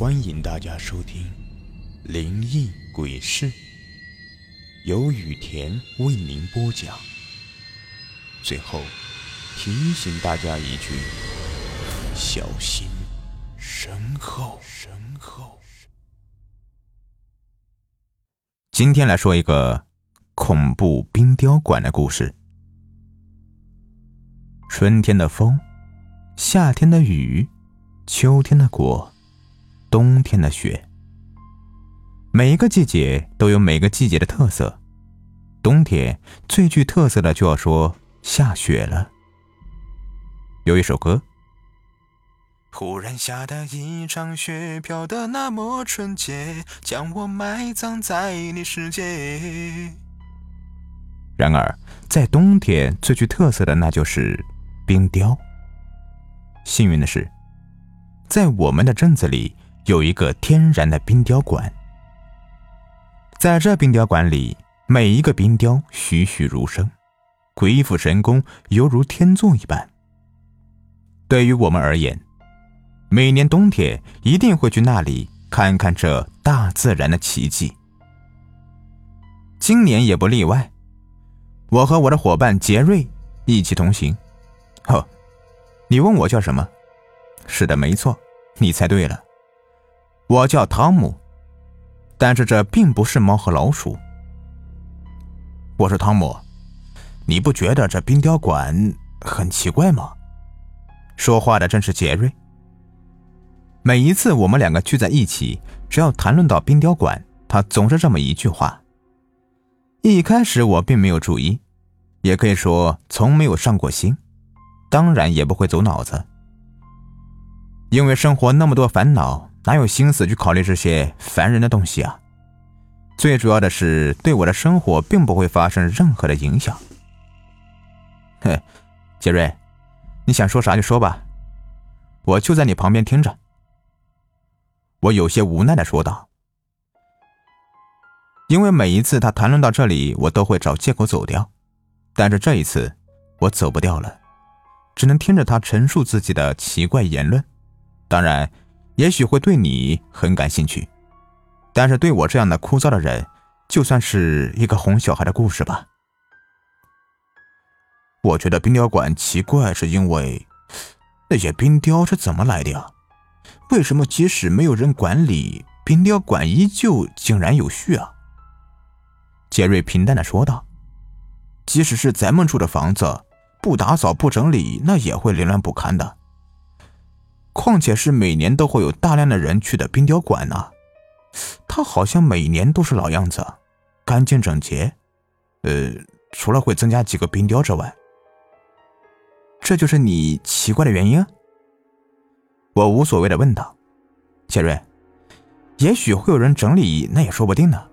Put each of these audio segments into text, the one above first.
欢迎大家收听《灵异鬼事》，由雨田为您播讲。最后提醒大家一句：小心身后。身后。今天来说一个恐怖冰雕馆的故事。春天的风，夏天的雨，秋天的果。冬天的雪，每一个季节都有每个季节的特色。冬天最具特色的就要说下雪了。有一首歌：忽然下的一场雪，飘得那么纯洁，将我埋葬在你世界。然而，在冬天最具特色的那就是冰雕。幸运的是，在我们的镇子里。有一个天然的冰雕馆，在这冰雕馆里，每一个冰雕栩栩如生，鬼斧神工，犹如天作一般。对于我们而言，每年冬天一定会去那里看看这大自然的奇迹。今年也不例外，我和我的伙伴杰瑞一起同行。哦，你问我叫什么？是的，没错，你猜对了。我叫汤姆，但是这并不是猫和老鼠。我说汤姆，你不觉得这冰雕馆很奇怪吗？说话的正是杰瑞。每一次我们两个聚在一起，只要谈论到冰雕馆，他总是这么一句话。一开始我并没有注意，也可以说从没有上过心，当然也不会走脑子，因为生活那么多烦恼。哪有心思去考虑这些烦人的东西啊？最主要的是，对我的生活并不会发生任何的影响。嘿，杰瑞，你想说啥就说吧，我就在你旁边听着。我有些无奈的说道，因为每一次他谈论到这里，我都会找借口走掉，但是这一次我走不掉了，只能听着他陈述自己的奇怪言论。当然。也许会对你很感兴趣，但是对我这样的枯燥的人，就算是一个哄小孩的故事吧。我觉得冰雕馆奇怪，是因为那些冰雕是怎么来的呀？为什么即使没有人管理，冰雕馆依旧井然有序啊？杰瑞平淡的说道：“即使是咱们住的房子，不打扫不整理，那也会凌乱不堪的。”况且是每年都会有大量的人去的冰雕馆呢，它好像每年都是老样子，干净整洁。呃，除了会增加几个冰雕之外，这就是你奇怪的原因？我无所谓的问道。杰瑞，也许会有人整理，那也说不定呢。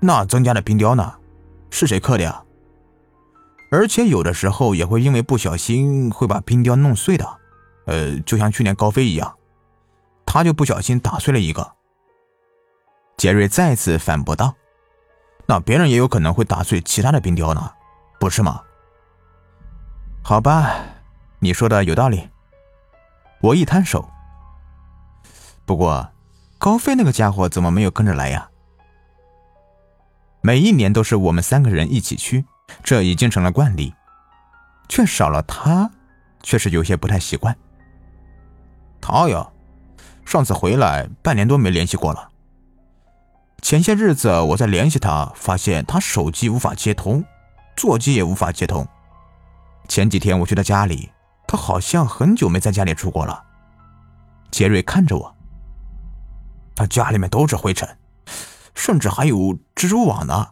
那增加的冰雕呢？是谁刻的呀？而且有的时候也会因为不小心会把冰雕弄碎的。呃，就像去年高飞一样，他就不小心打碎了一个。杰瑞再次反驳道：“那别人也有可能会打碎其他的冰雕呢，不是吗？”好吧，你说的有道理。我一摊手。不过，高飞那个家伙怎么没有跟着来呀？每一年都是我们三个人一起去，这已经成了惯例，却少了他，确实有些不太习惯。他呀，上次回来半年多没联系过了。前些日子我在联系他，发现他手机无法接通，座机也无法接通。前几天我去他家里，他好像很久没在家里住过了。杰瑞看着我，他家里面都是灰尘，甚至还有蜘蛛网呢。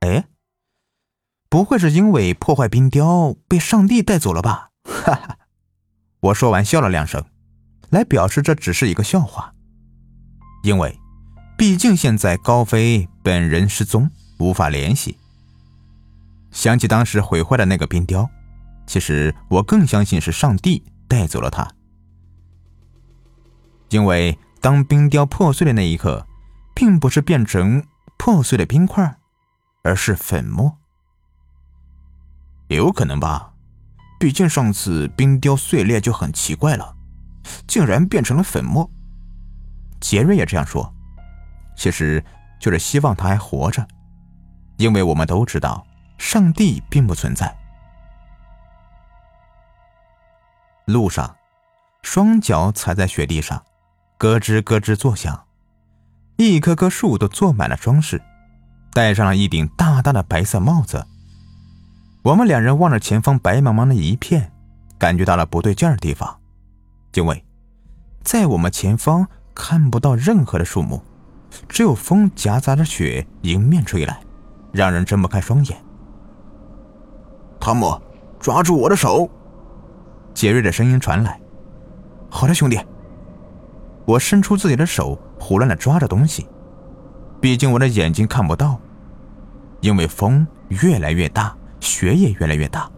哎，不会是因为破坏冰雕被上帝带走了吧？哈哈。我说完，笑了两声，来表示这只是一个笑话。因为，毕竟现在高飞本人失踪，无法联系。想起当时毁坏的那个冰雕，其实我更相信是上帝带走了他。因为当冰雕破碎的那一刻，并不是变成破碎的冰块，而是粉末。有可能吧。毕竟上次冰雕碎裂就很奇怪了，竟然变成了粉末。杰瑞也这样说，其实就是希望他还活着，因为我们都知道上帝并不存在。路上，双脚踩在雪地上，咯吱咯吱作响。一棵棵树都坐满了装饰，戴上了一顶大大的白色帽子。我们两人望着前方白茫茫的一片，感觉到了不对劲的地方，因为，在我们前方看不到任何的树木，只有风夹杂着雪迎面吹来，让人睁不开双眼。汤姆，抓住我的手！杰瑞的声音传来。好的，兄弟。我伸出自己的手，胡乱的抓着东西，毕竟我的眼睛看不到，因为风越来越大，雪也越来越大。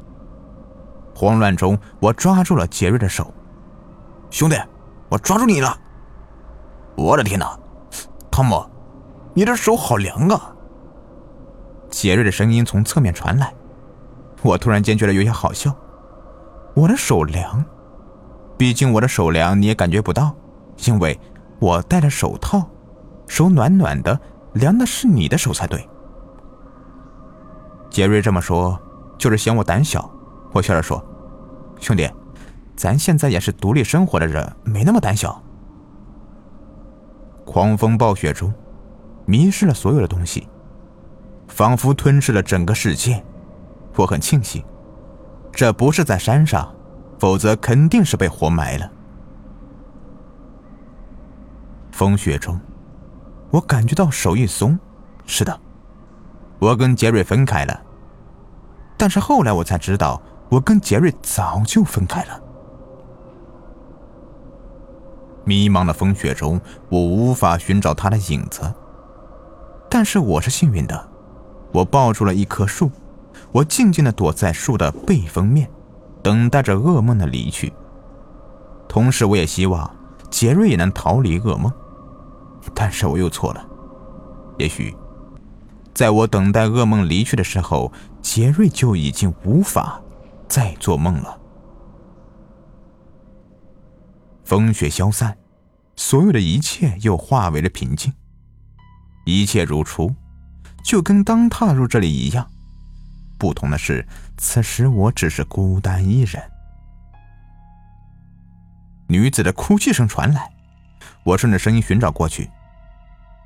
慌乱中，我抓住了杰瑞的手，兄弟，我抓住你了！我的天哪，汤姆，你的手好凉啊！杰瑞的声音从侧面传来，我突然间觉得有些好笑，我的手凉，毕竟我的手凉你也感觉不到。因为我戴着手套，手暖暖的，凉的是你的手才对。杰瑞这么说，就是嫌我胆小。我笑着说：“兄弟，咱现在也是独立生活的人，没那么胆小。”狂风暴雪中，迷失了所有的东西，仿佛吞噬了整个世界。我很庆幸，这不是在山上，否则肯定是被活埋了。风雪中，我感觉到手一松，是的，我跟杰瑞分开了。但是后来我才知道，我跟杰瑞早就分开了。迷茫的风雪中，我无法寻找他的影子。但是我是幸运的，我抱住了一棵树，我静静的躲在树的背风面，等待着噩梦的离去。同时，我也希望杰瑞也能逃离噩梦。但是我又错了，也许，在我等待噩梦离去的时候，杰瑞就已经无法再做梦了。风雪消散，所有的一切又化为了平静，一切如初，就跟刚踏入这里一样。不同的是，此时我只是孤单一人。女子的哭泣声传来。我顺着声音寻找过去，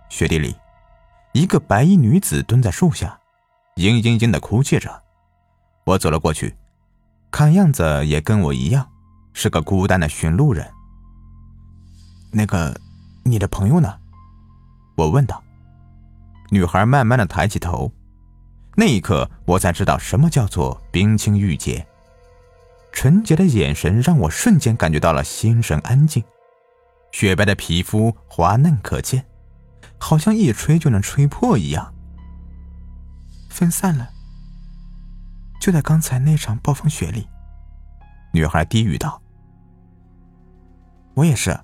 雪地里，一个白衣女子蹲在树下，嘤嘤嘤的哭泣着。我走了过去，看样子也跟我一样，是个孤单的寻路人。那个，你的朋友呢？我问道。女孩慢慢的抬起头，那一刻我才知道什么叫做冰清玉洁。纯洁的眼神让我瞬间感觉到了心神安静。雪白的皮肤滑嫩可见，好像一吹就能吹破一样。分散了，就在刚才那场暴风雪里。女孩低语道：“我也是，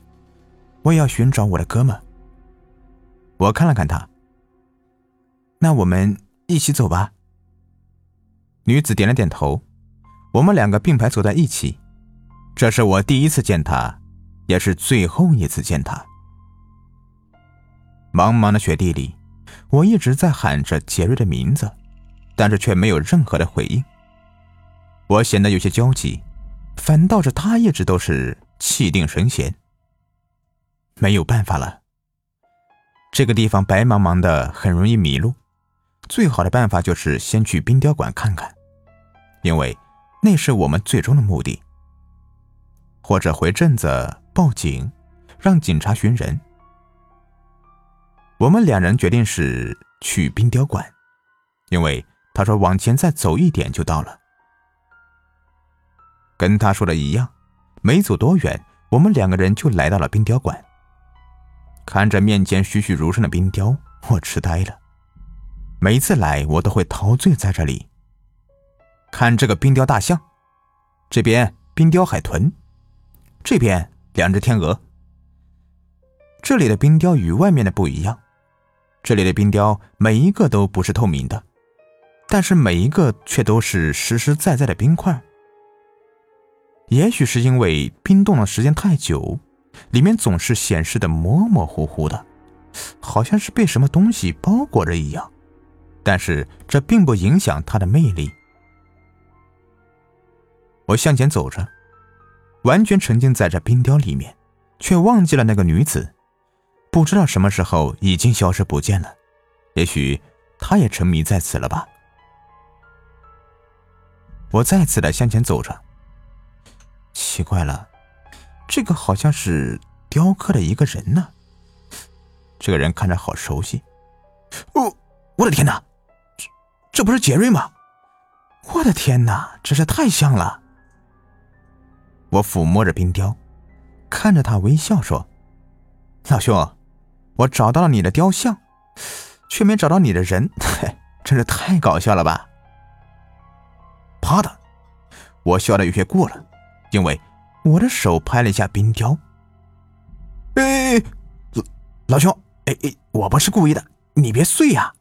我也要寻找我的哥们。”我看了看他，那我们一起走吧。女子点了点头，我们两个并排走在一起。这是我第一次见他。也是最后一次见他。茫茫的雪地里，我一直在喊着杰瑞的名字，但是却没有任何的回应。我显得有些焦急，反倒是他一直都是气定神闲。没有办法了，这个地方白茫茫的，很容易迷路。最好的办法就是先去冰雕馆看看，因为那是我们最终的目的。或者回镇子。报警，让警察寻人。我们两人决定是去冰雕馆，因为他说往前再走一点就到了。跟他说的一样，没走多远，我们两个人就来到了冰雕馆。看着面前栩栩如生的冰雕，我痴呆了。每次来，我都会陶醉在这里。看这个冰雕大象，这边冰雕海豚，这边。两只天鹅。这里的冰雕与外面的不一样，这里的冰雕每一个都不是透明的，但是每一个却都是实实在在的冰块。也许是因为冰冻的时间太久，里面总是显示的模模糊糊的，好像是被什么东西包裹着一样。但是这并不影响它的魅力。我向前走着，完全沉浸在这冰雕里面，却忘记了那个女子。不知道什么时候已经消失不见了，也许他也沉迷在此了吧。我再次的向前走着，奇怪了，这个好像是雕刻的一个人呢。这个人看着好熟悉。哦，我的天哪，这这不是杰瑞吗？我的天哪，真是太像了。我抚摸着冰雕，看着他微笑说：“老兄。”我找到了你的雕像，却没找到你的人，真是太搞笑了吧！啪的，我笑的有些过了，因为我的手拍了一下冰雕。哎，老老兄，哎哎，我不是故意的，你别碎呀！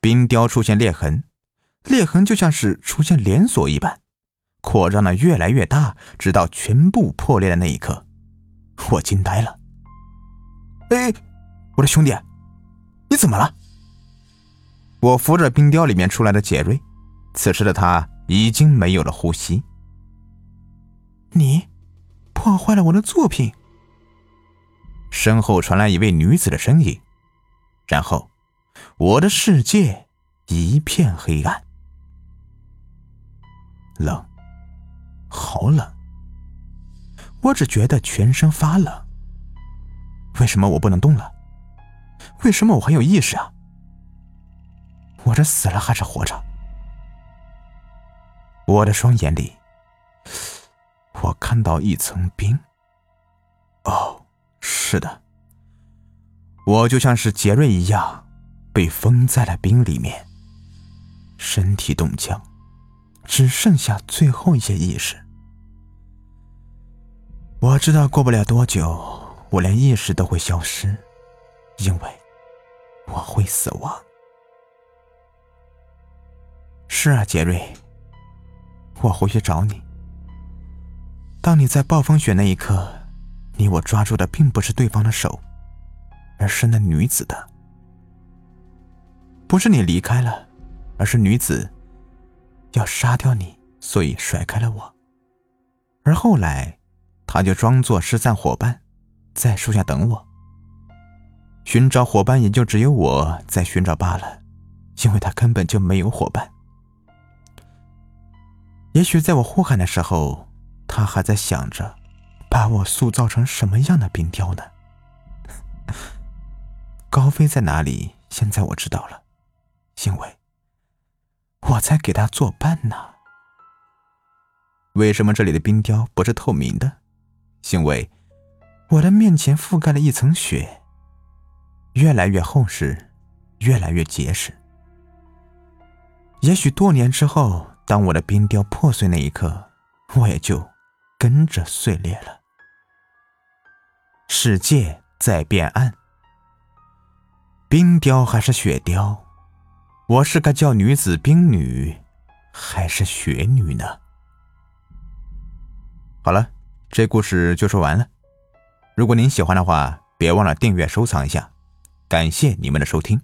冰雕出现裂痕，裂痕就像是出现连锁一般，扩张的越来越大，直到全部破裂的那一刻，我惊呆了。哎，我的兄弟，你怎么了？我扶着冰雕里面出来的杰瑞，此时的他已经没有了呼吸。你破坏了我的作品。身后传来一位女子的声音，然后我的世界一片黑暗，冷，好冷，我只觉得全身发冷。为什么我不能动了？为什么我还有意识啊？我这死了还是活着？我的双眼里，我看到一层冰。哦，是的，我就像是杰瑞一样，被封在了冰里面，身体冻僵，只剩下最后一些意识。我知道过不了多久。我连意识都会消失，因为我会死亡。是啊，杰瑞，我回去找你。当你在暴风雪那一刻，你我抓住的并不是对方的手，而是那女子的。不是你离开了，而是女子要杀掉你，所以甩开了我。而后来，他就装作失散伙伴。在树下等我。寻找伙伴也就只有我在寻找罢了，因为他根本就没有伙伴。也许在我呼喊的时候，他还在想着，把我塑造成什么样的冰雕呢？高飞在哪里？现在我知道了，因为我在给他作伴呢。为什么这里的冰雕不是透明的？因为。我的面前覆盖了一层雪，越来越厚实，越来越结实。也许多年之后，当我的冰雕破碎那一刻，我也就跟着碎裂了。世界在变暗，冰雕还是雪雕？我是该叫女子冰女，还是雪女呢？好了，这故事就说完了。如果您喜欢的话，别忘了订阅、收藏一下，感谢你们的收听。